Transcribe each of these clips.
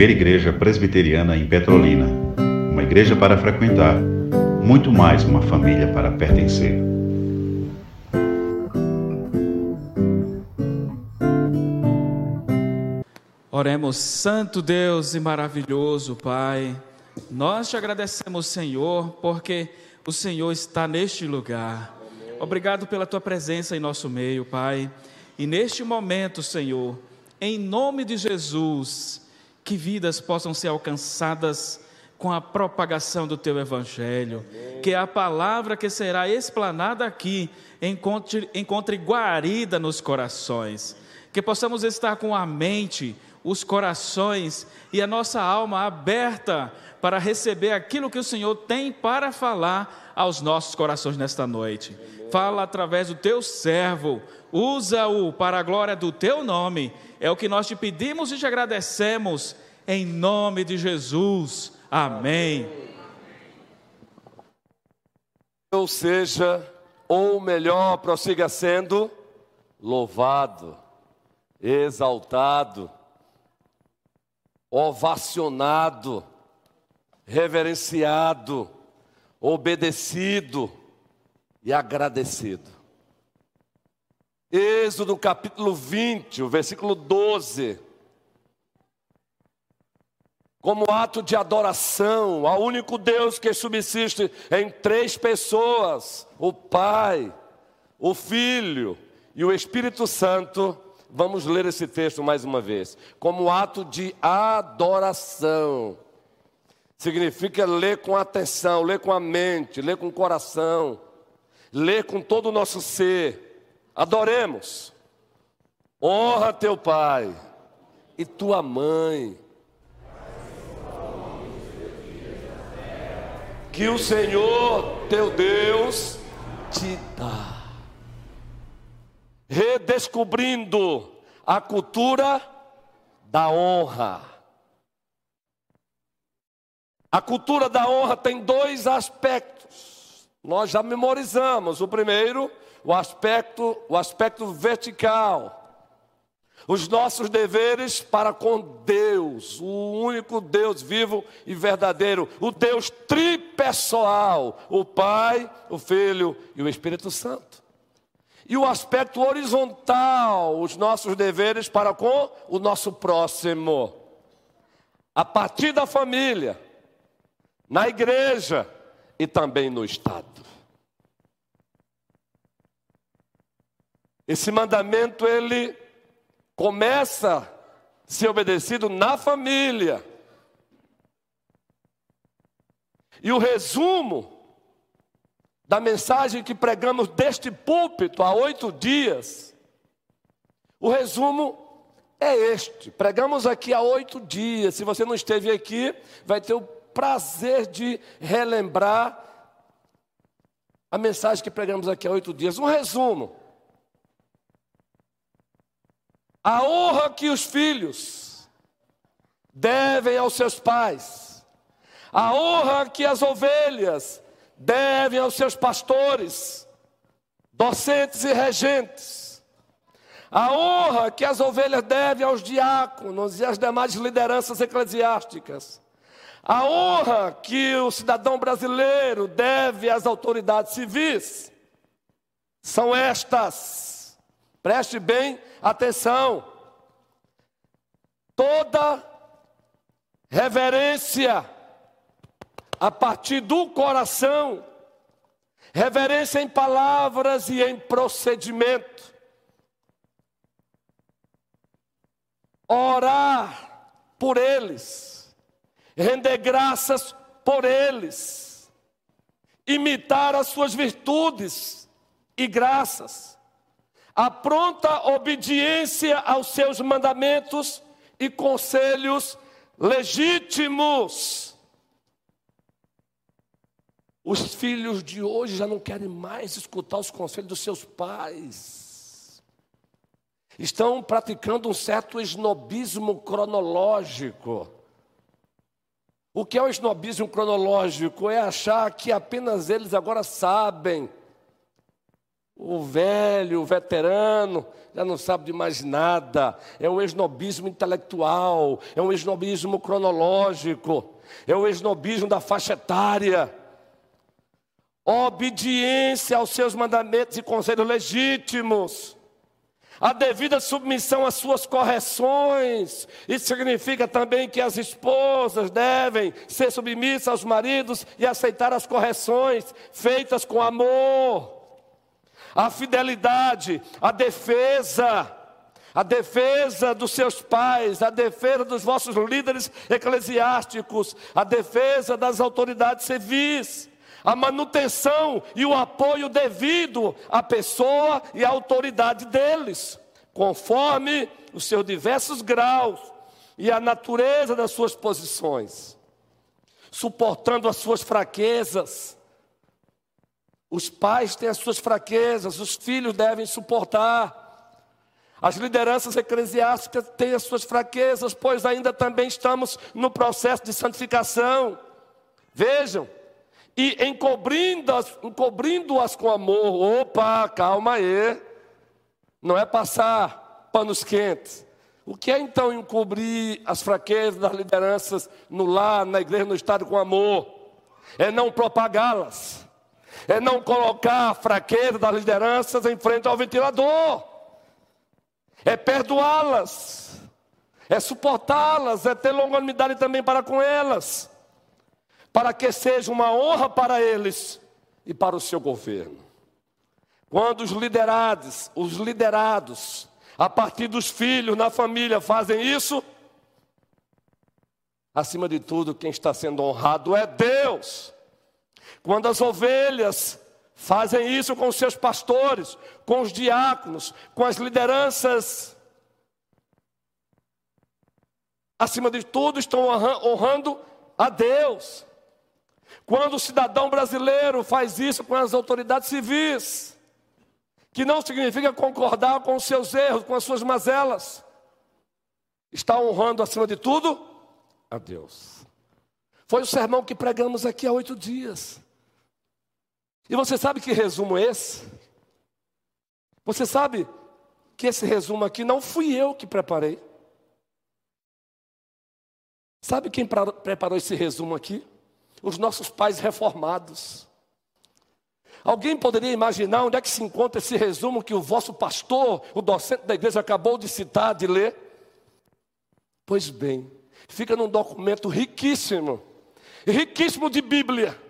primeira igreja presbiteriana em Petrolina. Uma igreja para frequentar, muito mais uma família para pertencer. Oremos, Santo Deus e maravilhoso Pai. Nós te agradecemos, Senhor, porque o Senhor está neste lugar. Obrigado pela tua presença em nosso meio, Pai. E neste momento, Senhor, em nome de Jesus, que vidas possam ser alcançadas com a propagação do teu evangelho, Amém. que a palavra que será explanada aqui encontre, encontre guarida nos corações, que possamos estar com a mente, os corações e a nossa alma aberta para receber aquilo que o Senhor tem para falar aos nossos corações nesta noite. Amém. Fala através do teu servo, usa-o para a glória do teu nome. É o que nós te pedimos e te agradecemos, em nome de Jesus. Amém. Ou seja, ou melhor, prossiga sendo louvado, exaltado, ovacionado, reverenciado, obedecido e agradecido. Êxodo capítulo 20, o versículo 12. Como ato de adoração ao único Deus que subsiste em três pessoas: o Pai, o Filho e o Espírito Santo. Vamos ler esse texto mais uma vez. Como ato de adoração. Significa ler com atenção, ler com a mente, ler com o coração, ler com todo o nosso ser Adoremos. Honra teu pai e tua mãe. Que o Senhor teu Deus te dá. Redescobrindo a cultura da honra. A cultura da honra tem dois aspectos. Nós já memorizamos. O primeiro o aspecto, o aspecto vertical. Os nossos deveres para com Deus, o único Deus vivo e verdadeiro, o Deus tripessoal, o Pai, o Filho e o Espírito Santo. E o aspecto horizontal, os nossos deveres para com o nosso próximo. A partir da família, na igreja e também no Estado. Esse mandamento ele começa a ser obedecido na família. E o resumo da mensagem que pregamos deste púlpito há oito dias, o resumo é este. Pregamos aqui há oito dias. Se você não esteve aqui, vai ter o prazer de relembrar a mensagem que pregamos aqui há oito dias. Um resumo. A honra que os filhos devem aos seus pais, a honra que as ovelhas devem aos seus pastores, docentes e regentes, a honra que as ovelhas devem aos diáconos e às demais lideranças eclesiásticas, a honra que o cidadão brasileiro deve às autoridades civis, são estas, preste bem Atenção! Toda reverência a partir do coração, reverência em palavras e em procedimento. Orar por eles, render graças por eles, imitar as suas virtudes e graças a pronta obediência aos seus mandamentos e conselhos legítimos. Os filhos de hoje já não querem mais escutar os conselhos dos seus pais. Estão praticando um certo esnobismo cronológico. O que é o esnobismo cronológico? É achar que apenas eles agora sabem o velho, o veterano, já não sabe de mais nada. É um esnobismo intelectual, é um esnobismo cronológico, é o esnobismo da faixa etária. Obediência aos seus mandamentos e conselhos legítimos. A devida submissão às suas correções. Isso significa também que as esposas devem ser submissas aos maridos e aceitar as correções feitas com amor a fidelidade, a defesa, a defesa dos seus pais, a defesa dos vossos líderes eclesiásticos, a defesa das autoridades civis, a manutenção e o apoio devido à pessoa e à autoridade deles, conforme os seus diversos graus e a natureza das suas posições, suportando as suas fraquezas os pais têm as suas fraquezas, os filhos devem suportar. As lideranças eclesiásticas têm as suas fraquezas, pois ainda também estamos no processo de santificação. Vejam, e encobrindo-as encobrindo com amor. Opa, calma aí. Não é passar panos quentes. O que é então encobrir as fraquezas das lideranças no lar, na igreja, no estado com amor? É não propagá-las é não colocar a fraqueza das lideranças em frente ao ventilador, é perdoá-las, é suportá-las, é ter longanimidade também para com elas, para que seja uma honra para eles e para o seu governo. Quando os liderados, os liderados, a partir dos filhos na família fazem isso, acima de tudo, quem está sendo honrado é Deus. Quando as ovelhas fazem isso com os seus pastores, com os diáconos, com as lideranças, acima de tudo, estão honrando a Deus. Quando o cidadão brasileiro faz isso com as autoridades civis, que não significa concordar com os seus erros, com as suas mazelas, está honrando acima de tudo a Deus. Foi o sermão que pregamos aqui há oito dias. E você sabe que resumo é esse? Você sabe que esse resumo aqui não fui eu que preparei. Sabe quem preparou esse resumo aqui? Os nossos pais reformados. Alguém poderia imaginar onde é que se encontra esse resumo que o vosso pastor, o docente da igreja, acabou de citar, de ler? Pois bem, fica num documento riquíssimo, riquíssimo de Bíblia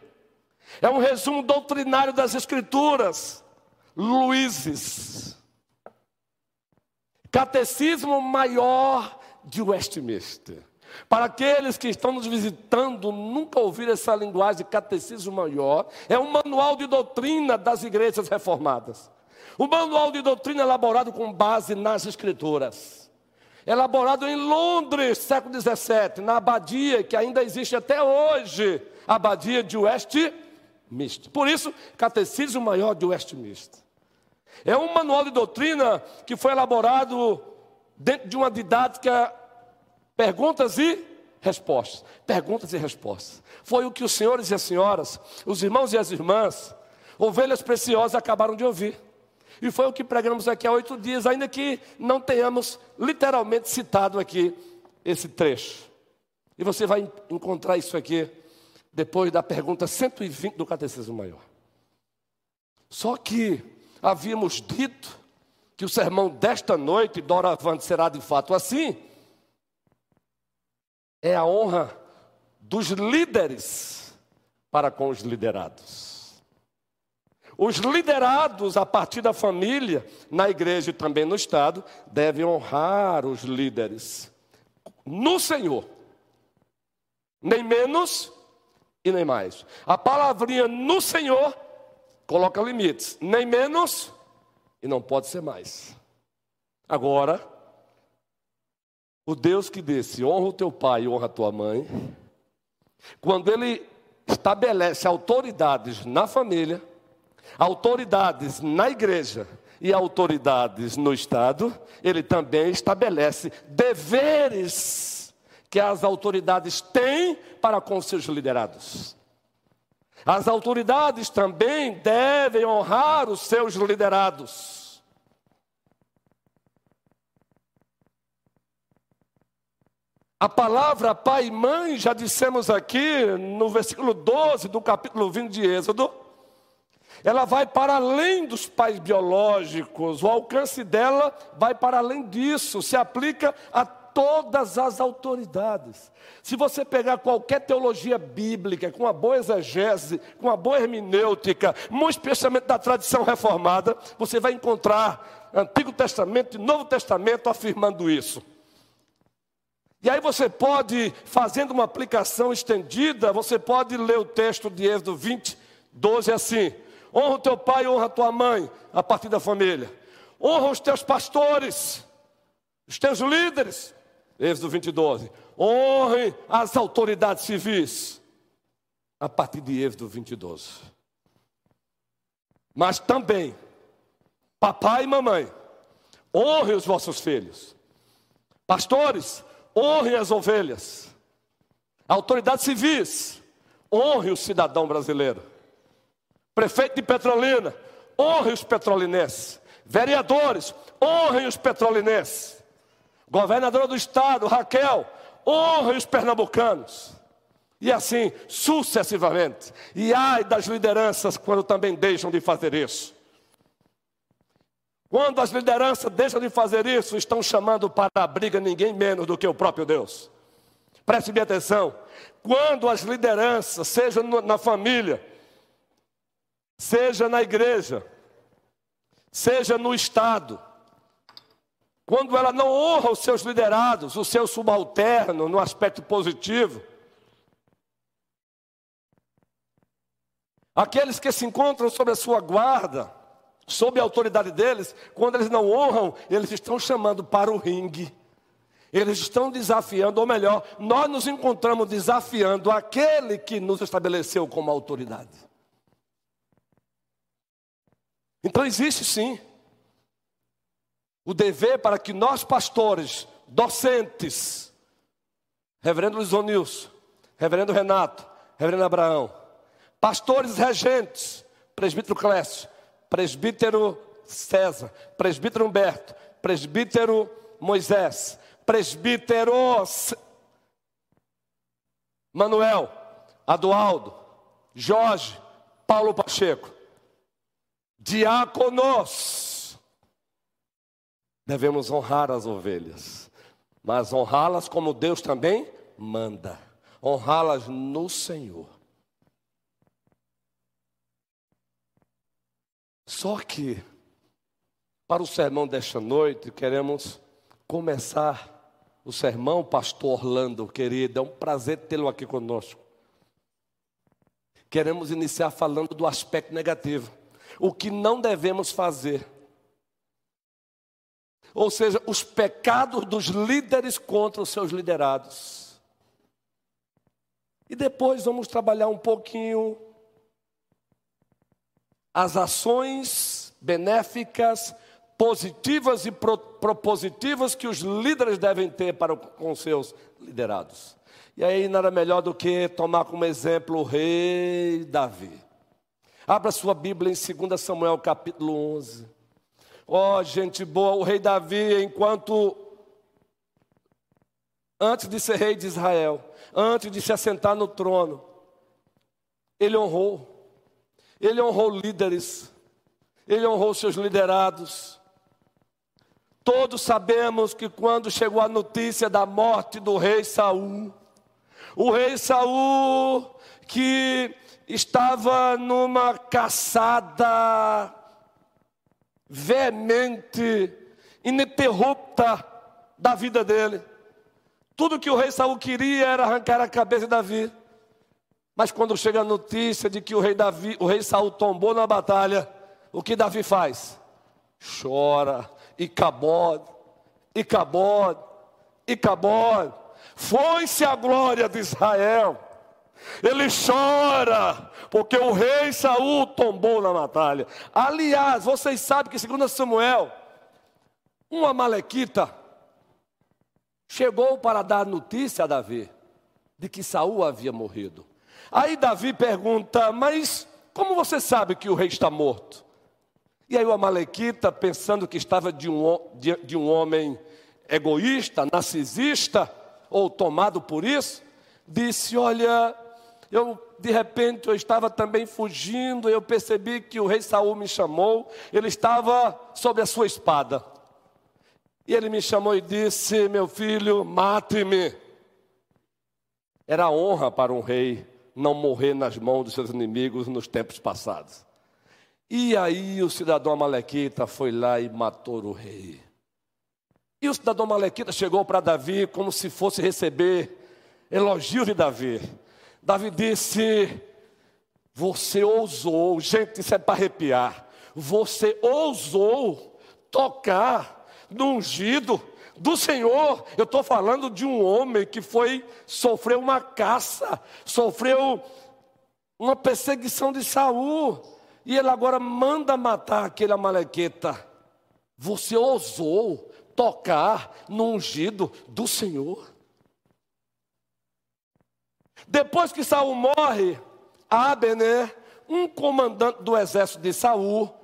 é um resumo doutrinário das Escrituras. Luizes. Catecismo Maior de Westminster. Para aqueles que estão nos visitando, nunca ouviram essa linguagem catecismo maior, é um manual de doutrina das igrejas reformadas. Um manual de doutrina elaborado com base nas escrituras. Elaborado em Londres, século XVII, na abadia que ainda existe até hoje, a abadia de Westminster Westminster. Por isso, Catecismo Maior de Westminster. É um manual de doutrina que foi elaborado dentro de uma didática perguntas e respostas. Perguntas e respostas. Foi o que os senhores e as senhoras, os irmãos e as irmãs, ovelhas preciosas acabaram de ouvir. E foi o que pregamos aqui há oito dias, ainda que não tenhamos literalmente citado aqui esse trecho. E você vai encontrar isso aqui depois da pergunta 120 do Catecismo Maior. Só que havíamos dito que o sermão desta noite, doravante, será de fato assim. É a honra dos líderes para com os liderados. Os liderados, a partir da família, na igreja e também no Estado, devem honrar os líderes no Senhor, nem menos e nem mais. A palavrinha no Senhor coloca limites, nem menos e não pode ser mais. Agora, o Deus que disse: honra o teu pai e honra a tua mãe, quando ele estabelece autoridades na família, autoridades na igreja e autoridades no Estado, ele também estabelece deveres que as autoridades têm para com seus liderados. As autoridades também devem honrar os seus liderados. A palavra pai e mãe, já dissemos aqui no versículo 12 do capítulo 20 de Êxodo, ela vai para além dos pais biológicos, o alcance dela vai para além disso, se aplica a todas as autoridades. Se você pegar qualquer teologia bíblica, com uma boa exegese, com uma boa hermenêutica, muito especialmente da tradição reformada, você vai encontrar Antigo Testamento e Novo Testamento afirmando isso. E aí você pode, fazendo uma aplicação estendida, você pode ler o texto de Êxodo 20, 12 assim: honra o teu pai, honra a tua mãe, a partir da família. Honra os teus pastores, os teus líderes, Êxodo 20, 12. Honre as autoridades civis. A partir de Êxodo 20, 12. Mas também, papai e mamãe, honre os vossos filhos. Pastores, honre as ovelhas. Autoridades civis, honre o cidadão brasileiro. Prefeito de Petrolina, honre os petrolinenses. Vereadores, honrem os petrolinenses. Governadora do estado, Raquel, honre os pernambucanos. E assim sucessivamente. E ai das lideranças quando também deixam de fazer isso. Quando as lideranças deixam de fazer isso, estão chamando para a briga ninguém menos do que o próprio Deus. Preste bem atenção. Quando as lideranças, seja na família, seja na igreja, seja no Estado, quando ela não honra os seus liderados, o seu subalterno, no aspecto positivo, aqueles que se encontram sob a sua guarda, sob a autoridade deles, quando eles não honram, eles estão chamando para o ringue. Eles estão desafiando, ou melhor, nós nos encontramos desafiando aquele que nos estabeleceu como autoridade. Então existe sim o dever para que nós, pastores, docentes, Reverendo Luiz Onilson, Reverendo Renato, Reverendo Abraão, pastores regentes, Presbítero Clécio, Presbítero César, Presbítero Humberto, Presbítero Moisés, Presbítero Manuel, Adualdo, Jorge, Paulo Pacheco, diáconos, devemos honrar as ovelhas, mas honrá-las como Deus também manda, honrá-las no Senhor. Só que, para o sermão desta noite, queremos começar o sermão, pastor Orlando, querido, é um prazer tê-lo aqui conosco. Queremos iniciar falando do aspecto negativo. O que não devemos fazer ou seja, os pecados dos líderes contra os seus liderados. E depois vamos trabalhar um pouquinho as ações benéficas, positivas e pro, propositivas que os líderes devem ter para com seus liderados. E aí nada melhor do que tomar como exemplo o rei Davi. Abra sua Bíblia em 2 Samuel capítulo 11. Ó, oh, gente boa, o rei Davi, enquanto antes de ser rei de Israel, antes de se assentar no trono, ele honrou. Ele honrou líderes. Ele honrou seus liderados. Todos sabemos que quando chegou a notícia da morte do rei Saul, o rei Saul que estava numa caçada veemente, ininterrupta da vida dele. Tudo que o rei Saul queria era arrancar a cabeça de Davi. Mas quando chega a notícia de que o rei Davi, o rei Saul tombou na batalha, o que Davi faz? Chora, e cabode, e cabode, e cabode. Foi-se a glória de Israel. Ele chora, porque o rei Saul tombou na batalha. Aliás, vocês sabem que, segundo Samuel, uma malequita chegou para dar notícia a Davi de que Saul havia morrido. Aí Davi pergunta: Mas como você sabe que o rei está morto? E aí o Amalequita, pensando que estava de um, de, de um homem egoísta, narcisista, ou tomado por isso, disse: Olha, eu de repente eu estava também fugindo, eu percebi que o rei Saul me chamou, ele estava sobre a sua espada. E ele me chamou e disse: Meu filho, mate-me. Era honra para um rei não morrer nas mãos dos seus inimigos nos tempos passados. E aí o cidadão Amalequita foi lá e matou o rei. E o cidadão Amalequita chegou para Davi como se fosse receber elogios de Davi. Davi disse: Você ousou, gente, isso é para arrepiar. Você ousou tocar no ungido do Senhor. Eu estou falando de um homem que foi, sofreu uma caça, sofreu uma perseguição de Saul. E ele agora manda matar aquele amalequeta. Você ousou tocar no ungido do Senhor. Depois que Saul morre, Abener, um comandante do exército de Saul,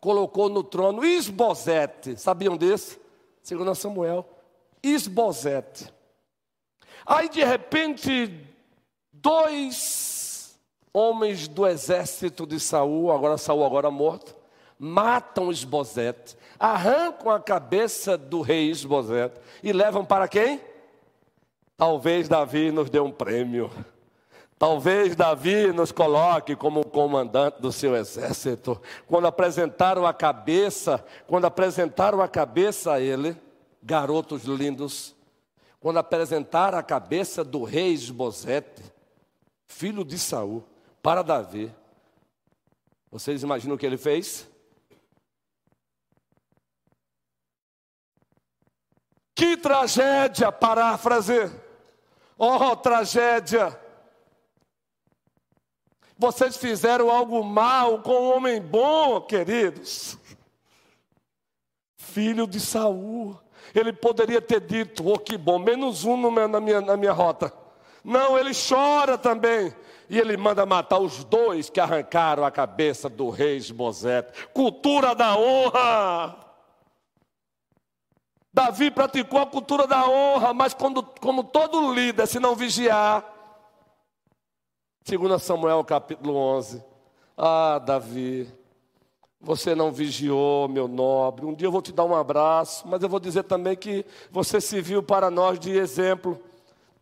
colocou no trono Isbosete. Sabiam desse? Segundo Samuel, Isbosete. Aí de repente, dois homens do exército de Saul, agora Saul agora morto, matam Isbosete, arrancam a cabeça do rei Isbosete e levam para quem? Talvez Davi nos dê um prêmio. Talvez Davi nos coloque como comandante do seu exército. Quando apresentaram a cabeça, quando apresentaram a cabeça a ele, garotos lindos, quando apresentaram a cabeça do rei Esbozete, filho de Saul, para Davi, vocês imaginam o que ele fez? Que tragédia, paráfrase. Oh, tragédia. Vocês fizeram algo mal com um homem bom, queridos. Filho de Saul. Ele poderia ter dito, oh que bom, menos um na minha, na minha rota. Não, ele chora também. E ele manda matar os dois que arrancaram a cabeça do rei Esbozete. Cultura da honra. Davi praticou a cultura da honra, mas quando, como todo líder, se não vigiar, Segundo Samuel capítulo 11. Ah, Davi, você não vigiou, meu nobre. Um dia eu vou te dar um abraço, mas eu vou dizer também que você serviu para nós de exemplo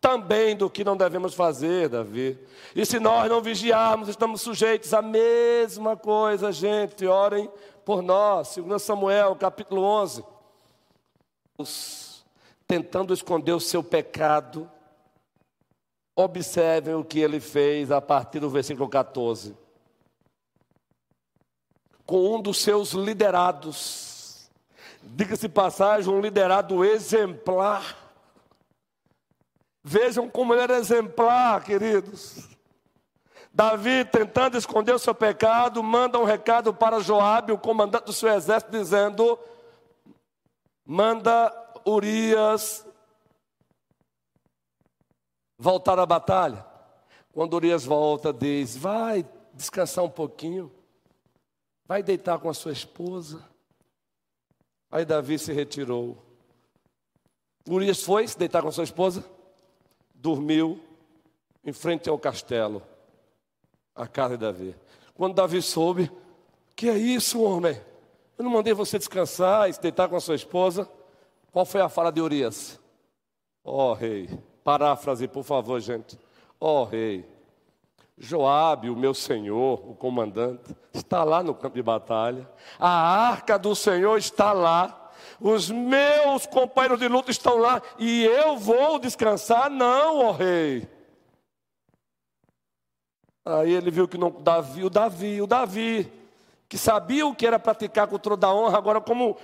também do que não devemos fazer, Davi. E se nós não vigiarmos, estamos sujeitos à mesma coisa, gente. Orem por nós. Segundo Samuel, capítulo 11. Tentando esconder o seu pecado, Observem o que ele fez a partir do versículo 14. Com um dos seus liderados, diga-se passagem, um liderado exemplar. Vejam como ele era exemplar, queridos. Davi, tentando esconder o seu pecado, manda um recado para Joabe, o comandante do seu exército, dizendo: manda Urias voltar à batalha. Quando Urias volta, diz: Vai descansar um pouquinho, vai deitar com a sua esposa. Aí Davi se retirou. Urias foi se deitar com a sua esposa, dormiu em frente ao castelo, a casa de Davi. Quando Davi soube, que é isso, homem? Eu não mandei você descansar e se deitar com a sua esposa. Qual foi a fala de Urias? Ó oh, rei, Paráfrase, por favor, gente. Ó oh, rei, Joabe, o meu senhor, o comandante, está lá no campo de batalha. A arca do Senhor está lá. Os meus companheiros de luta estão lá e eu vou descansar? Não, ó oh, rei. Aí ele viu que não, Davi, o Davi, o Davi, que sabia o que era praticar a cultura da honra, agora como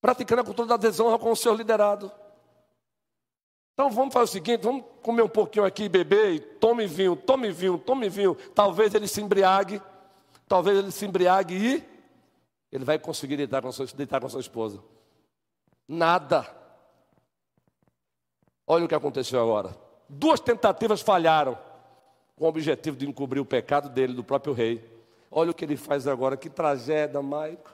praticando a cultura da desonra com o seu liderado. Então vamos fazer o seguinte: vamos comer um pouquinho aqui, beber, e tome vinho, tome vinho, tome vinho. Talvez ele se embriague, talvez ele se embriague e ele vai conseguir deitar com, sua, deitar com sua esposa. Nada. Olha o que aconteceu agora. Duas tentativas falharam. com o objetivo de encobrir o pecado dele, do próprio rei. Olha o que ele faz agora, que tragédia, Maico.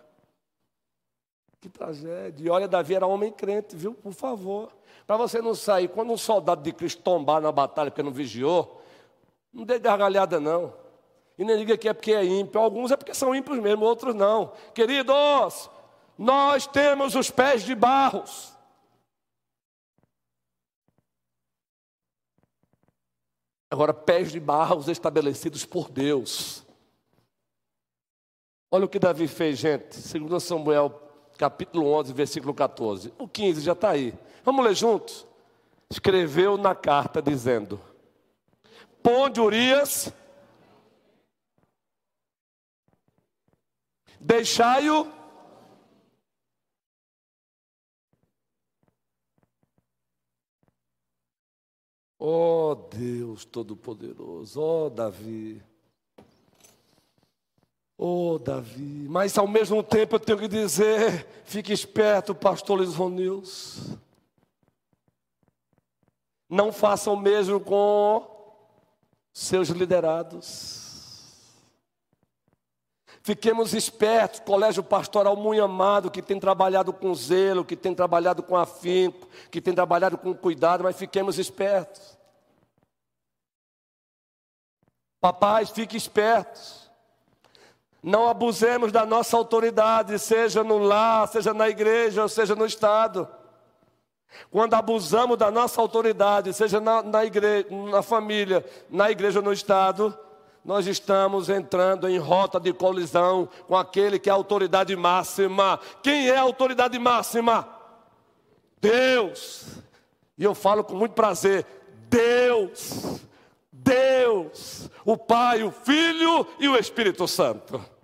Que tragédia. E olha, Davi era homem crente, viu? Por favor. Para você não sair, quando um soldado de Cristo tombar na batalha porque não vigiou, não dê gargalhada, não. E nem diga que é porque é ímpio. Alguns é porque são ímpios mesmo, outros não. Queridos, nós temos os pés de barros. Agora, pés de barros estabelecidos por Deus. Olha o que Davi fez, gente. Segundo Samuel, capítulo 11, versículo 14. O 15 já está aí. Vamos ler juntos? Escreveu na carta dizendo: Ponde Urias, deixai-o Oh Deus Todo-Poderoso, oh Davi, oh Davi, mas ao mesmo tempo eu tenho que dizer: fique esperto, pastor Lisonils. Não faça o mesmo com seus liderados. Fiquemos espertos, colégio pastoral muito amado, que tem trabalhado com zelo, que tem trabalhado com afinco, que tem trabalhado com cuidado, mas fiquemos espertos. Papais, fiquem espertos. Não abusemos da nossa autoridade, seja no lar, seja na igreja, ou seja no Estado. Quando abusamos da nossa autoridade, seja na, na igreja, na família, na igreja ou no Estado, nós estamos entrando em rota de colisão com aquele que é a autoridade máxima. Quem é a autoridade máxima? Deus. E eu falo com muito prazer: Deus. Deus, o Pai, o Filho e o Espírito Santo.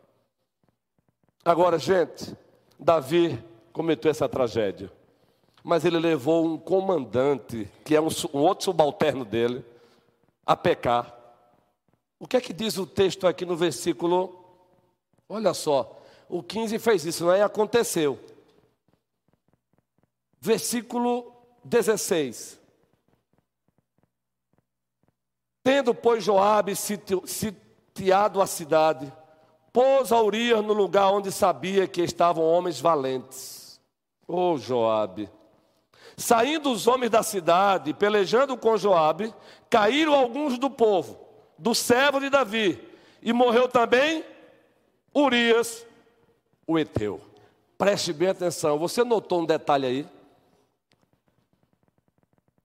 Agora, gente, Davi cometeu essa tragédia, mas ele levou um comandante, que é um, um outro subalterno dele, a pecar. O que é que diz o texto aqui no versículo? Olha só, o 15 fez isso, não é? Aconteceu. Versículo 16. Tendo, pois, Joabe sitiado a cidade, pôs a Urias no lugar onde sabia que estavam homens valentes. Ô oh, Joabe. Saindo os homens da cidade, pelejando com Joabe, caíram alguns do povo do servo de Davi. E morreu também Urias, o Eteu. Preste bem atenção. Você notou um detalhe aí?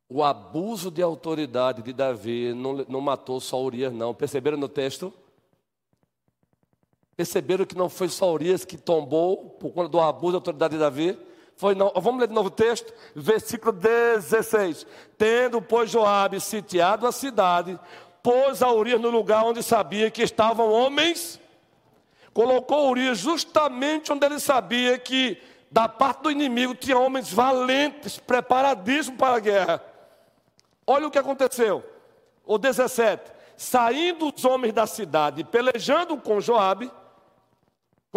O abuso de autoridade de Davi não, não matou só Urias, não. Perceberam no texto? Perceberam que não foi só Urias que tombou por conta do abuso da autoridade de Davi? Foi não. Vamos ler de novo o texto? Versículo 16. Tendo, pois, Joabe sitiado a cidade, pôs a Urias no lugar onde sabia que estavam homens, colocou Urias justamente onde ele sabia que da parte do inimigo tinha homens valentes, preparadíssimos para a guerra. Olha o que aconteceu. O 17. Saindo os homens da cidade, pelejando com Joabe,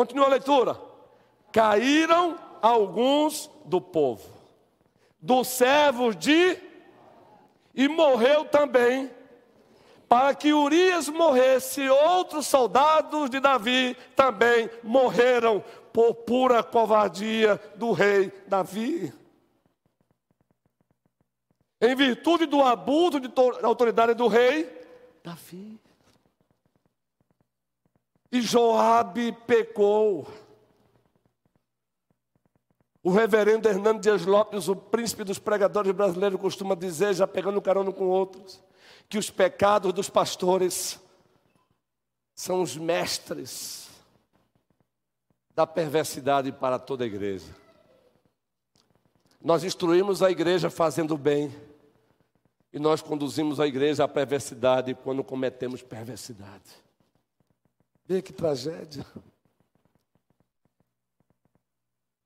continua a leitura. Caíram alguns do povo, dos servos de e morreu também para que Urias morresse, outros soldados de Davi também morreram por pura covardia do rei Davi. Em virtude do abuso de autoridade do rei Davi. E Joabe pecou. O reverendo Hernando Dias Lopes, o príncipe dos pregadores brasileiros, costuma dizer, já pegando carona com outros, que os pecados dos pastores são os mestres da perversidade para toda a igreja. Nós instruímos a igreja fazendo bem, e nós conduzimos a igreja à perversidade quando cometemos perversidade. Vê que tragédia.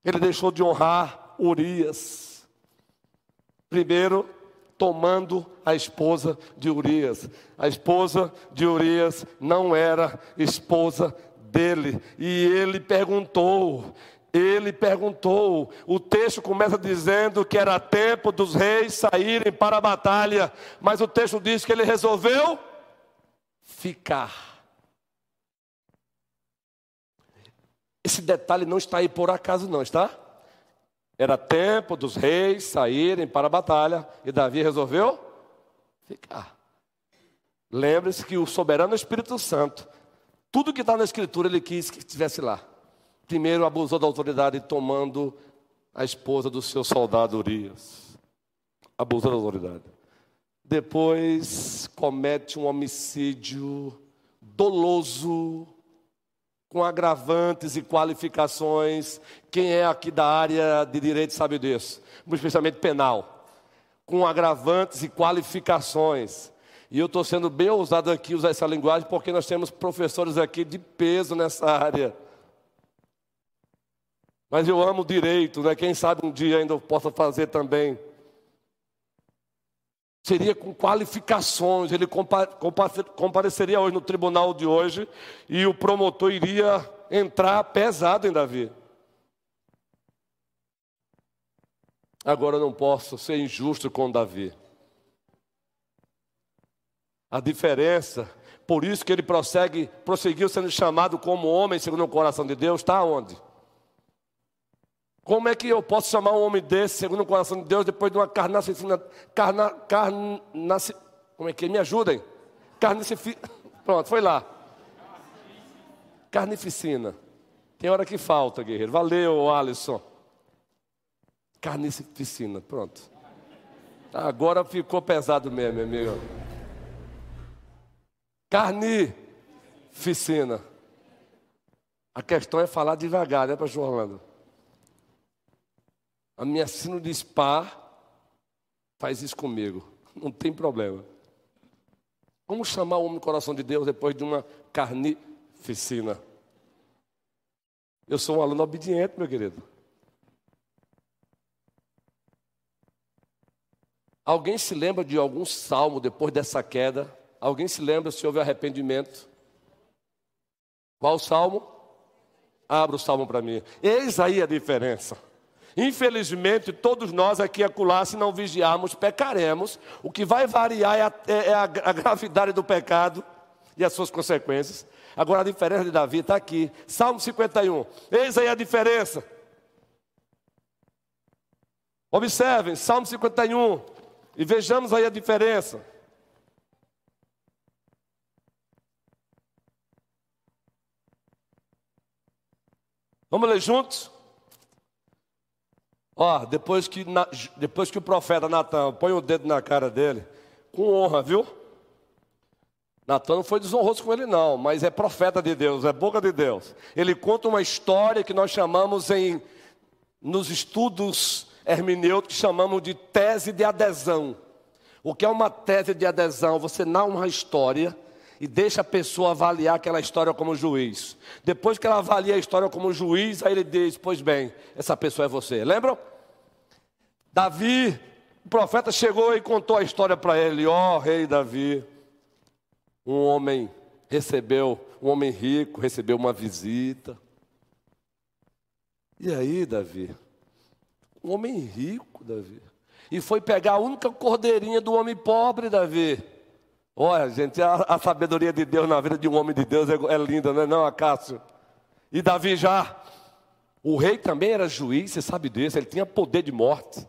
Ele deixou de honrar Urias. Primeiro, tomando a esposa de Urias. A esposa de Urias não era esposa dele. E ele perguntou, ele perguntou. O texto começa dizendo que era tempo dos reis saírem para a batalha, mas o texto diz que ele resolveu ficar. Esse detalhe não está aí por acaso, não, está? Era tempo dos reis saírem para a batalha e Davi resolveu ficar. Lembre-se que o soberano Espírito Santo, tudo que está na Escritura, ele quis que estivesse lá. Primeiro abusou da autoridade tomando a esposa do seu soldado Urias. Abusou da autoridade. Depois comete um homicídio doloso, com agravantes e qualificações. Quem é aqui da área de direito sabe disso, especialmente penal. Com agravantes e qualificações. E eu estou sendo bem ousado aqui usar essa linguagem porque nós temos professores aqui de peso nessa área. Mas eu amo direito, né? Quem sabe um dia ainda eu possa fazer também. Seria com qualificações, ele compa compa compareceria hoje no tribunal de hoje e o promotor iria entrar pesado em Davi. Agora eu não posso ser injusto com Davi. A diferença, por isso que ele prossegue, prosseguiu sendo chamado como homem segundo o coração de Deus, está onde? Como é que eu posso chamar um homem desse, segundo o coração de Deus, depois de uma carnificina, carna, como é que é? Me ajudem. Carnifici, pronto, foi lá. Carnificina. Tem hora que falta, guerreiro. Valeu, Alisson. Carnificina, pronto. Agora ficou pesado mesmo, meu amigo. Carnificina. A questão é falar devagar, né, pastor Orlando? A minha sino de spa faz isso comigo. Não tem problema. Como chamar o homem coração de Deus depois de uma carnificina? Eu sou um aluno obediente, meu querido. Alguém se lembra de algum salmo depois dessa queda? Alguém se lembra se houve arrependimento? Qual salmo? Abra o salmo para mim. Eis aí a diferença. Infelizmente, todos nós aqui e acolá, se não vigiarmos, pecaremos. O que vai variar é a, é, é a, a gravidade do pecado e as suas consequências. Agora, a diferença de Davi está aqui. Salmo 51. Eis aí a diferença. Observem, Salmo 51. E vejamos aí a diferença. Vamos ler juntos? Ó, depois que, depois que o profeta Natan põe o dedo na cara dele, com honra, viu? Natan não foi desonroso com ele, não, mas é profeta de Deus, é boca de Deus. Ele conta uma história que nós chamamos em, nos estudos hermenêuticos, chamamos de tese de adesão. O que é uma tese de adesão? Você narra uma história e deixa a pessoa avaliar aquela história como juiz. Depois que ela avalia a história como juiz, aí ele diz: Pois bem, essa pessoa é você. Lembram? Davi, o profeta chegou e contou a história para ele: Ó oh, rei Davi, um homem recebeu, um homem rico recebeu uma visita. E aí, Davi? Um homem rico, Davi. E foi pegar a única cordeirinha do homem pobre, Davi. Olha, gente, a, a, sabedoria de Deus na vida de um homem de Deus é, é linda, não é não, Acácio? E Davi já, o rei também era juiz, você sabe disso, ele tinha poder de morte.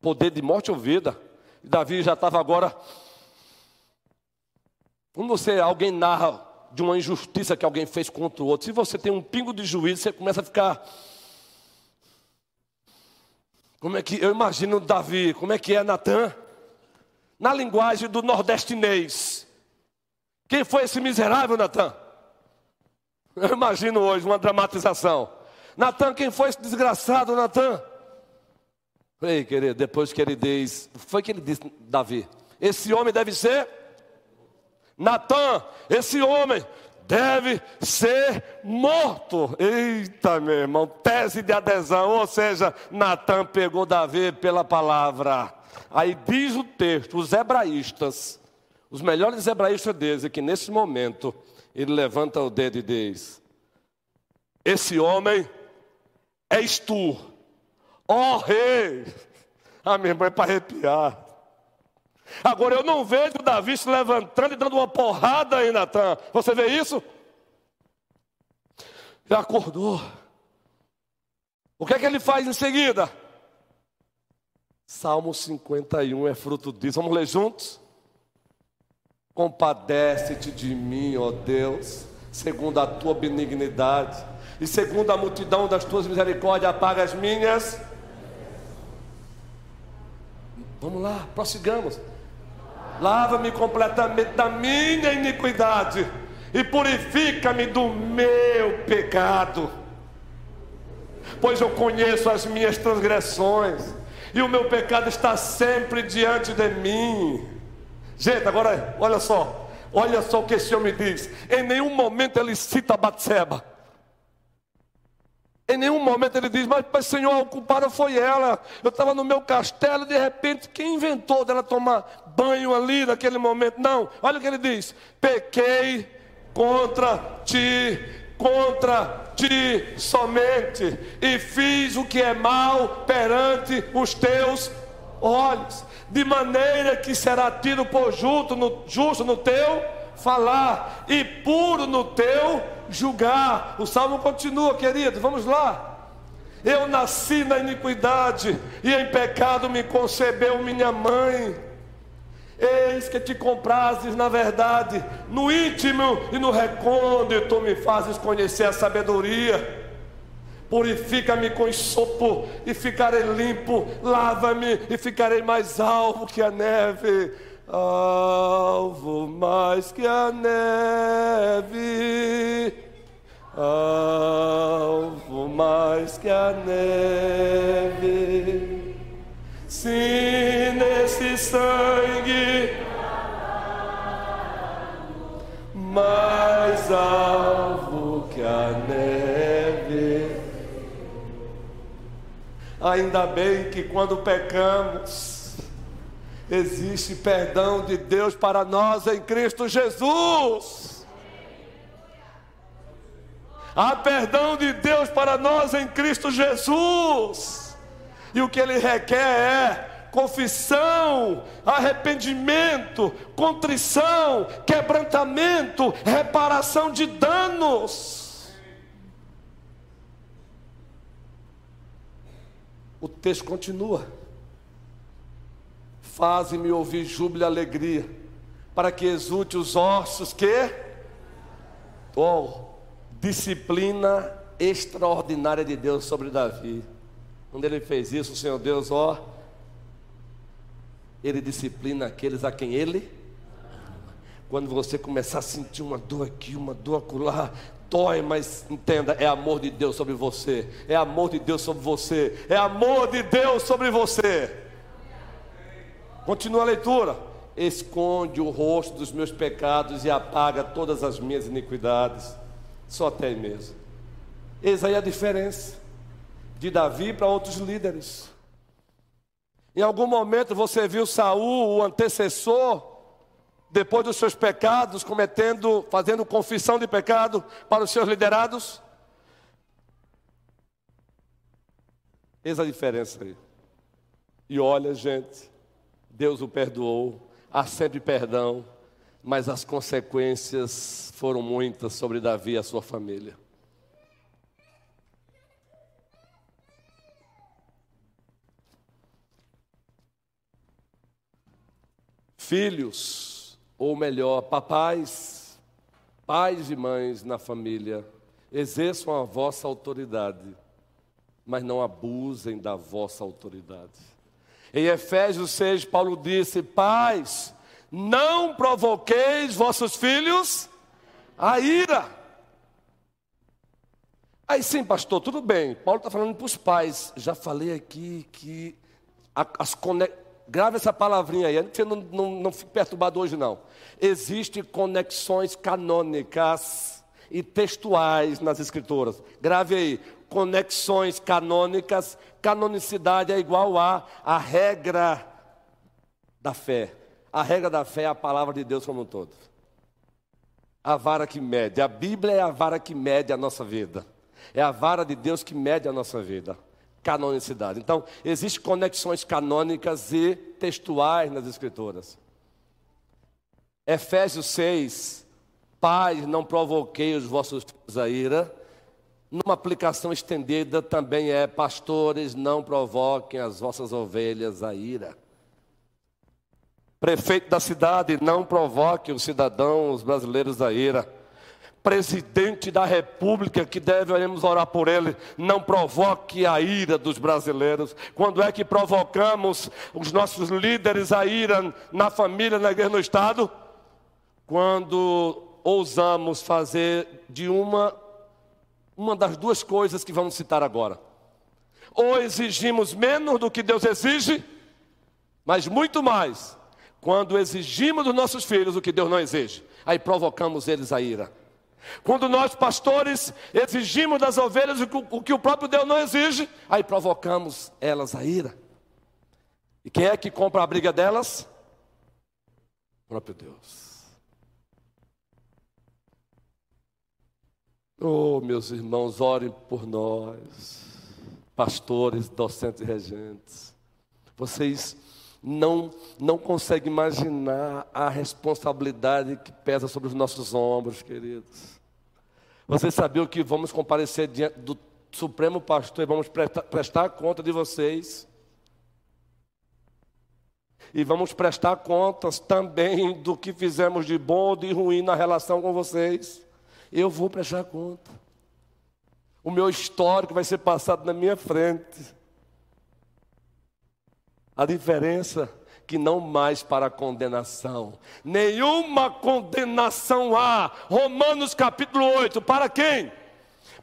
Poder de morte ou vida. E Davi já estava agora. Quando você, alguém narra de uma injustiça que alguém fez contra o outro, se você tem um pingo de juízo, você começa a ficar. Como é que. Eu imagino Davi, como é que é Natan? Na linguagem do nordestinês. Quem foi esse miserável, Natan? Eu imagino hoje uma dramatização. Natan, quem foi esse desgraçado, Natan? Ei, querido, depois que ele diz, foi que ele disse, Davi, esse homem deve ser Natan, esse homem deve ser morto. Eita, meu irmão, tese de adesão, ou seja, Natan pegou Davi pela palavra. Aí diz o texto, os hebraístas, os melhores hebraístas dizem que nesse momento ele levanta o dedo e diz: Esse homem és tu, ó oh, rei. Ah, meu irmão, é para arrepiar. Agora eu não vejo Davi se levantando e dando uma porrada em Natan. Você vê isso? Já acordou. O que é que ele faz em seguida? Salmo 51 é fruto disso. Vamos ler juntos? Compadece-te de mim, ó Deus, segundo a tua benignidade, e segundo a multidão das tuas misericórdias, apaga as minhas. Vamos lá, prossigamos. Lava-me completamente da minha iniquidade e purifica-me do meu pecado, pois eu conheço as minhas transgressões e o meu pecado está sempre diante de mim. Gente, agora olha só, olha só o que esse homem diz. Em nenhum momento ele cita Batseba. Em nenhum momento ele diz, mas, mas Senhor, a culpada foi ela. Eu estava no meu castelo, de repente, quem inventou dela tomar banho ali naquele momento? Não, olha o que ele diz: pequei contra ti, contra ti somente, e fiz o que é mal perante os teus olhos, de maneira que será tido por justo no, justo no teu falar e puro no teu julgar. O salmo continua, querido, vamos lá. Eu nasci na iniquidade e em pecado me concebeu minha mãe. Eis que te comprases na verdade, no íntimo e no recôndito me fazes conhecer a sabedoria. Purifica-me com sopo e ficarei limpo, lava-me e ficarei mais alvo que a neve, alvo mais que a neve, alvo mais que a neve. Se nesse sangue mais alvo que a neve. Ainda bem que quando pecamos, existe perdão de Deus para nós em Cristo Jesus. Há perdão de Deus para nós em Cristo Jesus. E o que ele requer é confissão, arrependimento, contrição, quebrantamento, reparação de danos. O texto continua. Faze-me ouvir júbilo e alegria, para que exulte os ossos que oh, disciplina extraordinária de Deus sobre Davi. Quando ele fez isso, o Senhor Deus, ó, ele disciplina aqueles a quem ele. Quando você começar a sentir uma dor aqui, uma dor acolá, dói, mas entenda, é amor de Deus sobre você, é amor de Deus sobre você, é amor de Deus sobre você. Continua a leitura. Esconde o rosto dos meus pecados e apaga todas as minhas iniquidades. Só até mesmo. Eis aí a diferença de Davi para outros líderes. Em algum momento você viu Saul, o antecessor, depois dos seus pecados, cometendo, fazendo confissão de pecado para os seus liderados? Eis a diferença aí. E olha, gente, Deus o perdoou, há sempre perdão, mas as consequências foram muitas sobre Davi e a sua família. Filhos, ou melhor, papais, pais e mães na família, exerçam a vossa autoridade, mas não abusem da vossa autoridade. Em Efésios 6, Paulo disse: Pais, não provoqueis vossos filhos a ira. Aí sim, pastor, tudo bem. Paulo está falando para os pais. Já falei aqui que as conexões Grave essa palavrinha aí, você não, não, não fique perturbado hoje não. Existem conexões canônicas e textuais nas escrituras. Grave aí, conexões canônicas, canonicidade é igual a a regra da fé. A regra da fé é a palavra de Deus como um todo. A vara que mede. A Bíblia é a vara que mede a nossa vida. É a vara de Deus que mede a nossa vida. Canonicidade. Então, existem conexões canônicas e textuais nas Escrituras. Efésios 6, Pais, não provoquei os vossos filhos a ira. Numa aplicação estendida também é: Pastores, não provoquem as vossas ovelhas a ira. Prefeito da cidade, não provoque os cidadãos brasileiros a ira presidente da república, que devemos orar por ele, não provoque a ira dos brasileiros. Quando é que provocamos os nossos líderes a ira na família, na igreja, no Estado? Quando ousamos fazer de uma, uma das duas coisas que vamos citar agora. Ou exigimos menos do que Deus exige, mas muito mais quando exigimos dos nossos filhos o que Deus não exige. Aí provocamos eles a ira. Quando nós, pastores, exigimos das ovelhas o que o próprio Deus não exige, aí provocamos elas a ira. E quem é que compra a briga delas? O próprio Deus. Oh, meus irmãos, orem por nós, pastores, docentes e regentes. Vocês não, não conseguem imaginar a responsabilidade que pesa sobre os nossos ombros, queridos. Vocês sabiam que vamos comparecer diante do Supremo Pastor e vamos prestar, prestar conta de vocês. E vamos prestar contas também do que fizemos de bom ou de ruim na relação com vocês. Eu vou prestar conta. O meu histórico vai ser passado na minha frente. A diferença que não mais para condenação. Nenhuma condenação há. Romanos capítulo 8. Para quem?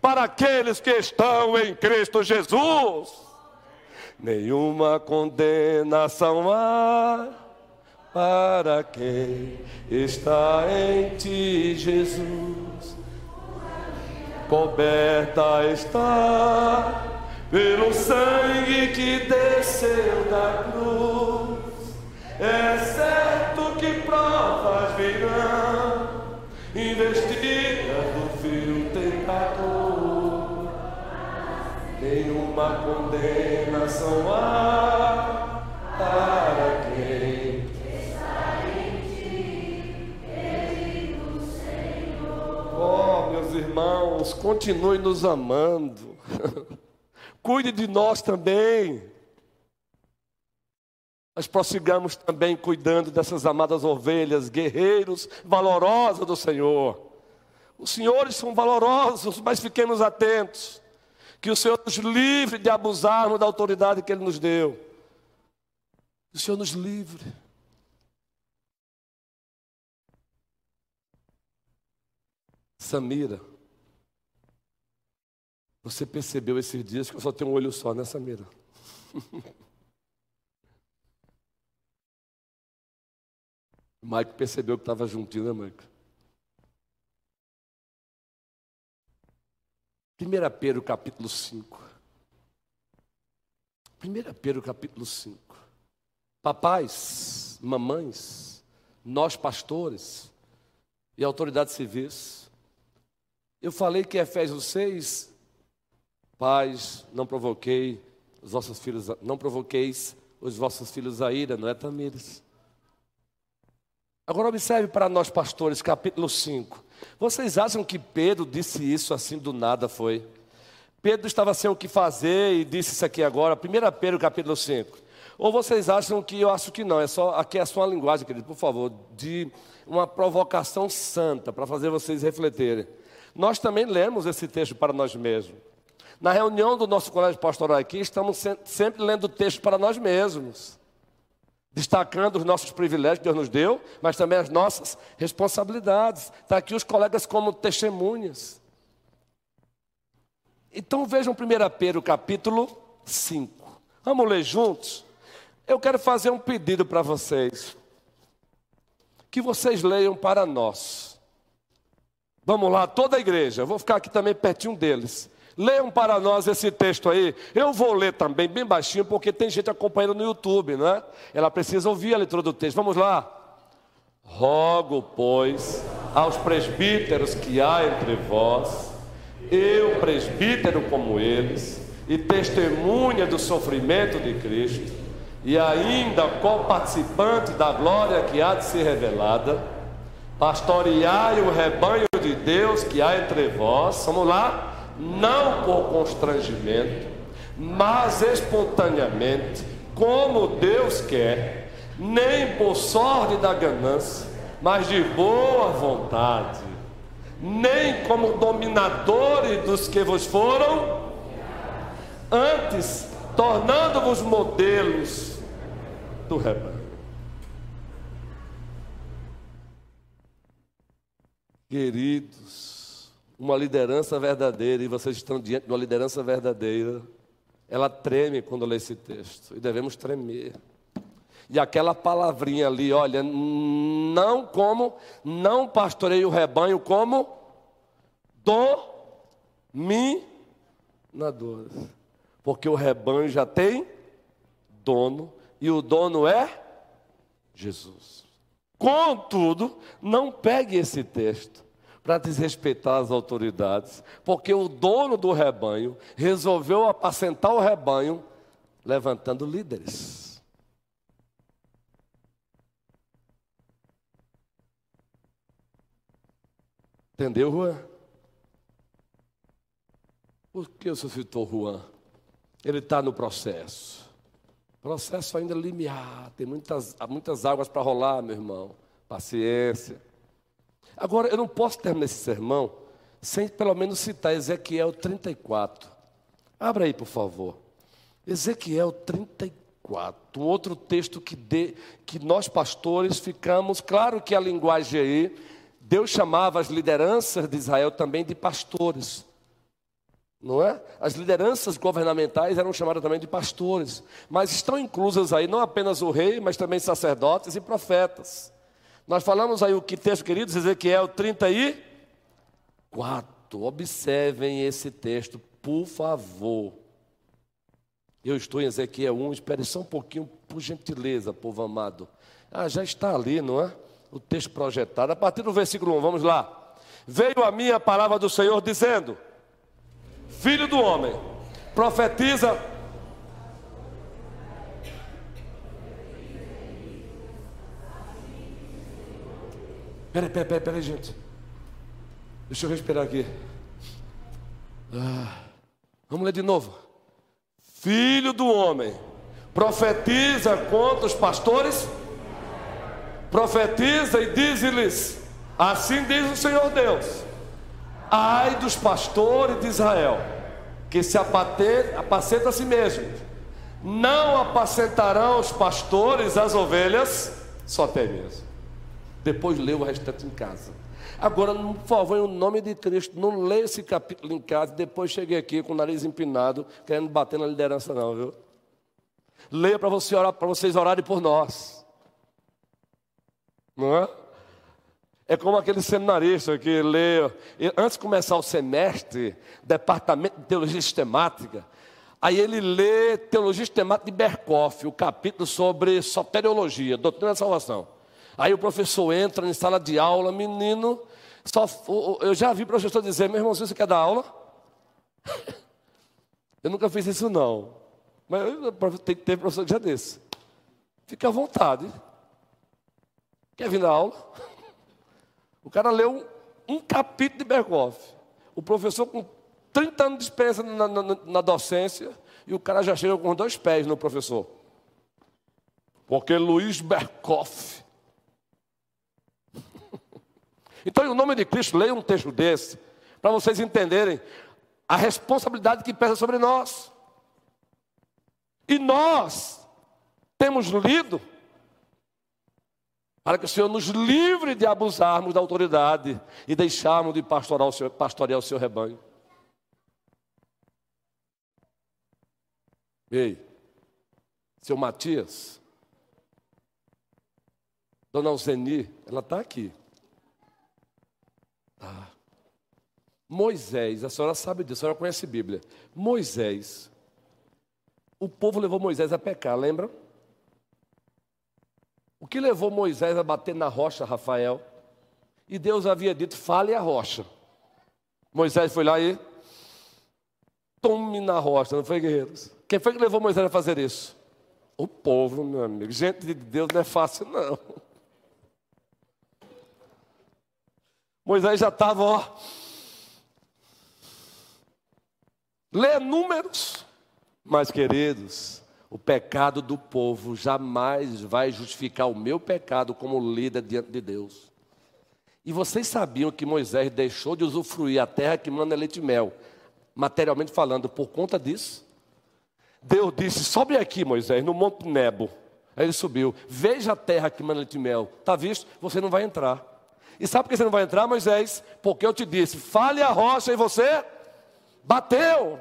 Para aqueles que estão em Cristo Jesus. Nenhuma condenação há para quem está em ti, Jesus. Coberta está pelo sangue que desceu da cruz. É certo que provas virão, investidas do fio tentador. Nenhuma condenação há para quem está em ti, querido Senhor. Oh, meus irmãos, continue nos amando. Cuide de nós também. Nós prossigamos também cuidando dessas amadas ovelhas, guerreiros valorosos do Senhor. Os senhores são valorosos, mas fiquemos atentos. Que o Senhor nos livre de abusarmos da autoridade que Ele nos deu. Que o Senhor nos livre. Samira, você percebeu esses dias que eu só tenho um olho só, Samira? O Maico percebeu que estava juntinho, né, Maico? 1 Pedro capítulo 5. 1 Pedro capítulo 5. Papais, mamães, nós pastores e autoridades civis. Eu falei que Efésios 6, pais, não provoquei os vossos filhos, não provoqueis os vossos filhos a ira, não é, Tamires? Agora observe para nós pastores, capítulo 5. Vocês acham que Pedro disse isso assim do nada foi? Pedro estava sem o que fazer e disse isso aqui agora, 1 Pedro capítulo 5. Ou vocês acham que eu acho que não, é só aqui é só uma linguagem, querido, por favor, de uma provocação santa para fazer vocês refletirem. Nós também lemos esse texto para nós mesmos. Na reunião do nosso colégio pastoral aqui, estamos sempre lendo texto para nós mesmos destacando os nossos privilégios que Deus nos deu, mas também as nossas responsabilidades. Está aqui os colegas como testemunhas. Então vejam 1 Pedro capítulo 5. Vamos ler juntos? Eu quero fazer um pedido para vocês. Que vocês leiam para nós. Vamos lá, toda a igreja. Eu vou ficar aqui também pertinho deles. Leiam para nós esse texto aí. Eu vou ler também bem baixinho, porque tem gente acompanhando no YouTube, não é? Ela precisa ouvir a leitura do texto. Vamos lá. Rogo, pois, aos presbíteros que há entre vós, eu, presbítero como eles, e testemunha do sofrimento de Cristo, e ainda co-participante da glória que há de ser revelada, pastoreai o rebanho de Deus que há entre vós, vamos lá, não por constrangimento, mas espontaneamente, como Deus quer, nem por sorte da ganância, mas de boa vontade, nem como dominadores dos que vos foram, antes tornando-vos modelos do rebanho. Queridos, uma liderança verdadeira, e vocês estão diante de uma liderança verdadeira, ela treme quando lê esse texto, e devemos tremer. E aquela palavrinha ali, olha, não como, não pastorei o rebanho como dominador. Porque o rebanho já tem dono, e o dono é Jesus. Contudo, não pegue esse texto para desrespeitar as autoridades, porque o dono do rebanho resolveu apacentar o rebanho levantando líderes. Entendeu, Juan? Por que o senhor citou Juan? Ele está no processo. Processo ainda limiar, tem muitas, muitas águas para rolar, meu irmão. Paciência. Agora, eu não posso terminar esse sermão sem pelo menos citar Ezequiel 34. Abra aí, por favor. Ezequiel 34, um outro texto que, de, que nós pastores ficamos, claro que a linguagem aí Deus chamava as lideranças de Israel também de pastores. Não é? As lideranças governamentais eram chamadas também de pastores, mas estão inclusas aí não apenas o rei, mas também sacerdotes e profetas. Nós falamos aí o que texto, queridos, Ezequiel 34. Observem esse texto, por favor. Eu estou em Ezequiel 1, espere só um pouquinho, por gentileza, povo amado. Ah, já está ali, não é? o texto projetado. A partir do versículo 1, vamos lá. Veio a minha palavra do Senhor dizendo: Filho do homem, profetiza. Peraí, peraí, peraí, peraí, gente. Deixa eu respirar aqui. Ah, vamos ler de novo. Filho do homem, profetiza contra os pastores profetiza e diz-lhes: Assim diz o Senhor Deus: Ai dos pastores de Israel, que se apacentam a si mesmos, não apacentarão os pastores as ovelhas, só tem mesmo. Depois lê o restante em casa. Agora, por favor, em nome de Cristo, não leia esse capítulo em casa e depois cheguei aqui com o nariz empinado, querendo bater na liderança, não, viu? Leia para você orar, vocês orarem por nós. Não é? É como aquele seminarista que lê, antes de começar o semestre, Departamento de Teologia Sistemática, aí ele lê Teologia Sistemática de Berkoff, o capítulo sobre soteriologia, doutrina da salvação. Aí o professor entra em sala de aula, menino, só, eu já vi professor dizer, meu irmãozinho, você quer dar aula? Eu nunca fiz isso não, mas tem que ter professor que já desse. Fica à vontade. Quer vir na aula? O cara leu um, um capítulo de Berghoff. O professor com 30 anos de experiência na, na, na, docência, e o cara já chega com dois pés no professor. Porque Luiz Berkoff. Então, em nome de Cristo, leia um texto desse, para vocês entenderem a responsabilidade que pesa sobre nós. E nós temos lido para que o Senhor nos livre de abusarmos da autoridade e deixarmos de pastorear o seu, pastorear o seu rebanho. Ei, seu Matias, Dona Alzeni, ela está aqui. Tá. Moisés, a senhora sabe disso, a senhora conhece a Bíblia. Moisés, o povo levou Moisés a pecar, lembra? O que levou Moisés a bater na rocha, Rafael? E Deus havia dito: fale a rocha. Moisés foi lá e tome na rocha, não foi, guerreiros? Quem foi que levou Moisés a fazer isso? O povo, meu amigo. Gente de Deus não é fácil, não. Moisés já estava, ó. Lê números. Mas, queridos, o pecado do povo jamais vai justificar o meu pecado como líder diante de Deus. E vocês sabiam que Moisés deixou de usufruir a terra que manda leite e mel, materialmente falando, por conta disso? Deus disse: Sobe aqui, Moisés, no Monte Nebo. Aí ele subiu. Veja a terra que manda leite e mel. Está visto? Você não vai entrar. E sabe por que você não vai entrar, Moisés? Porque eu te disse: fale a rocha e você bateu.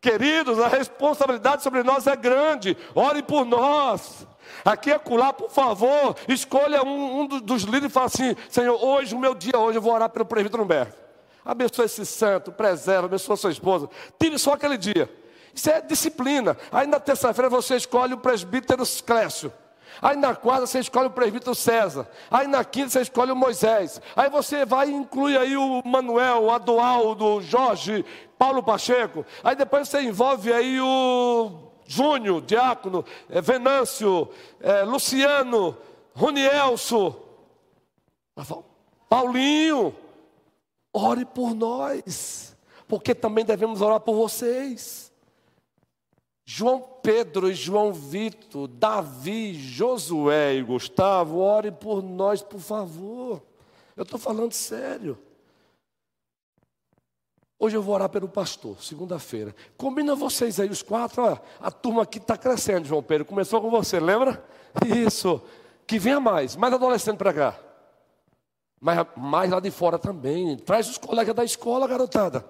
Queridos, a responsabilidade sobre nós é grande. Ore por nós. Aqui é colar, por favor, escolha um, um dos líderes e fala assim: Senhor, hoje, o meu dia hoje, eu vou orar pelo presbítero Humberto. Abençoa esse santo, preserva, abençoa sua esposa. Tire só aquele dia. Isso é disciplina. Aí na terça-feira você escolhe o presbítero Clécio. Aí na quarta você escolhe o presbítero César. Aí na quinta você escolhe o Moisés. Aí você vai e inclui aí o Manuel, o Adualdo, o Jorge, Paulo Pacheco. Aí depois você envolve aí o Júnior, Diácono, é, Venâncio, é, Luciano, Ronielso, Paulinho, ore por nós, porque também devemos orar por vocês. João Pedro João Vitor, Davi, Josué e Gustavo, ore por nós, por favor. Eu estou falando sério. Hoje eu vou orar pelo pastor, segunda-feira. Combina vocês aí, os quatro. Ó, a turma aqui está crescendo, João Pedro. Começou com você, lembra? Isso. Que venha mais, mais adolescente para cá. Mais lá de fora também. Traz os colegas da escola, garotada.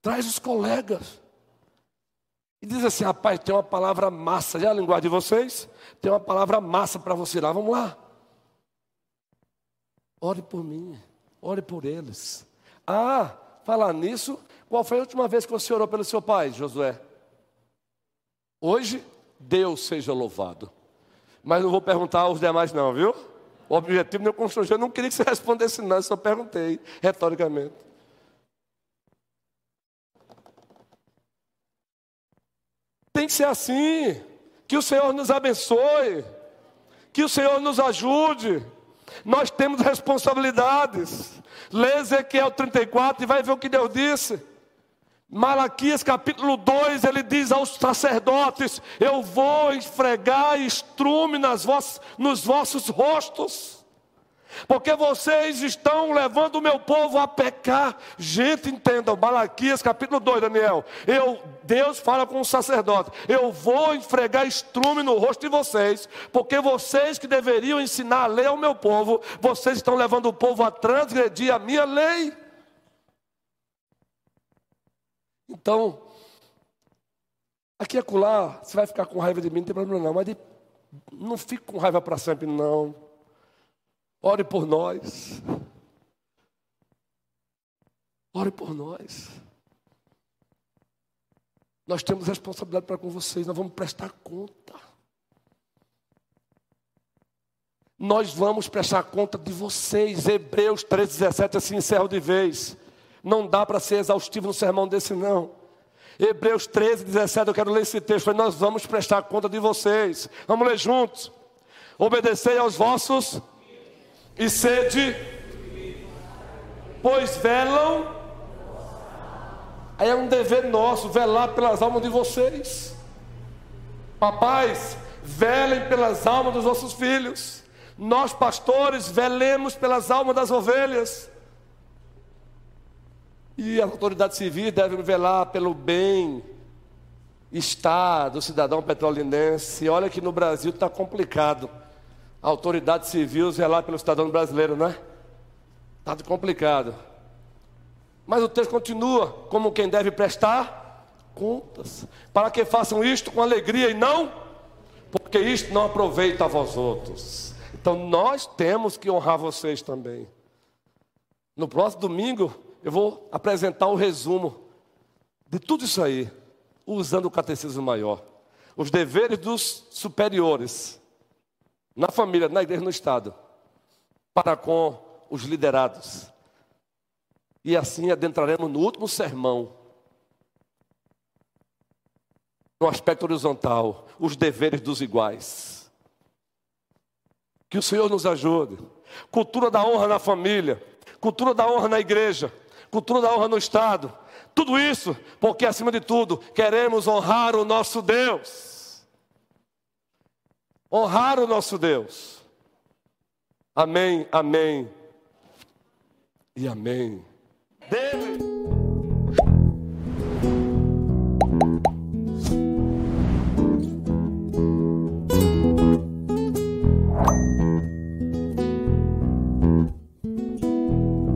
Traz os colegas. E diz assim, rapaz, tem uma palavra massa. Já a linguagem de vocês? Tem uma palavra massa para você lá. Vamos lá. Ore por mim. Ore por eles. Ah, Falar nisso, qual foi a última vez que você orou pelo seu pai, Josué? Hoje, Deus seja louvado. Mas não vou perguntar aos demais, não, viu? O objetivo meu constrangimento, eu não queria que você respondesse, não, eu só perguntei, retoricamente. Tem que ser assim. Que o Senhor nos abençoe. Que o Senhor nos ajude. Nós temos responsabilidades. Lê Ezequiel 34 e vai ver o que Deus disse. Malaquias capítulo 2, ele diz aos sacerdotes: Eu vou esfregar estrume nas nos vossos rostos porque vocês estão levando o meu povo a pecar. Gente, entendam, Malaquias capítulo 2, Daniel. Eu, Deus fala com o sacerdote: Eu vou esfregar estrume no rosto de vocês, porque vocês que deveriam ensinar a lei ao meu povo, vocês estão levando o povo a transgredir a minha lei. Então, aqui e acolá, você vai ficar com raiva de mim, não tem problema não, mas de, não fique com raiva para sempre, não. Ore por nós. Ore por nós. Nós temos responsabilidade para com vocês, nós vamos prestar conta. Nós vamos prestar conta de vocês. Hebreus 3,17, assim encerro de vez. Não dá para ser exaustivo no sermão desse, não. Hebreus 13, 17, eu quero ler esse texto. Nós vamos prestar conta de vocês. Vamos ler juntos. Obedecei aos vossos e sede, pois velam. É um dever nosso velar pelas almas de vocês. Papais, velem pelas almas dos vossos filhos. Nós, pastores, velemos pelas almas das ovelhas. E as autoridades civis devem velar pelo bem estar do cidadão petrolinense. Olha que no Brasil está complicado autoridade civil zelar pelo cidadão brasileiro, né? Está complicado. Mas o texto continua como quem deve prestar contas. Para que façam isto com alegria e não, porque isto não aproveita a vós outros. Então nós temos que honrar vocês também. No próximo domingo eu vou apresentar o resumo de tudo isso aí, usando o catecismo maior. Os deveres dos superiores na família, na igreja, no Estado, para com os liderados. E assim adentraremos no último sermão no aspecto horizontal, os deveres dos iguais. Que o Senhor nos ajude. Cultura da honra na família, cultura da honra na igreja, cultura da honra no Estado. Tudo isso porque, acima de tudo, queremos honrar o nosso Deus. Honrar o nosso Deus. Amém, amém e amém. Dele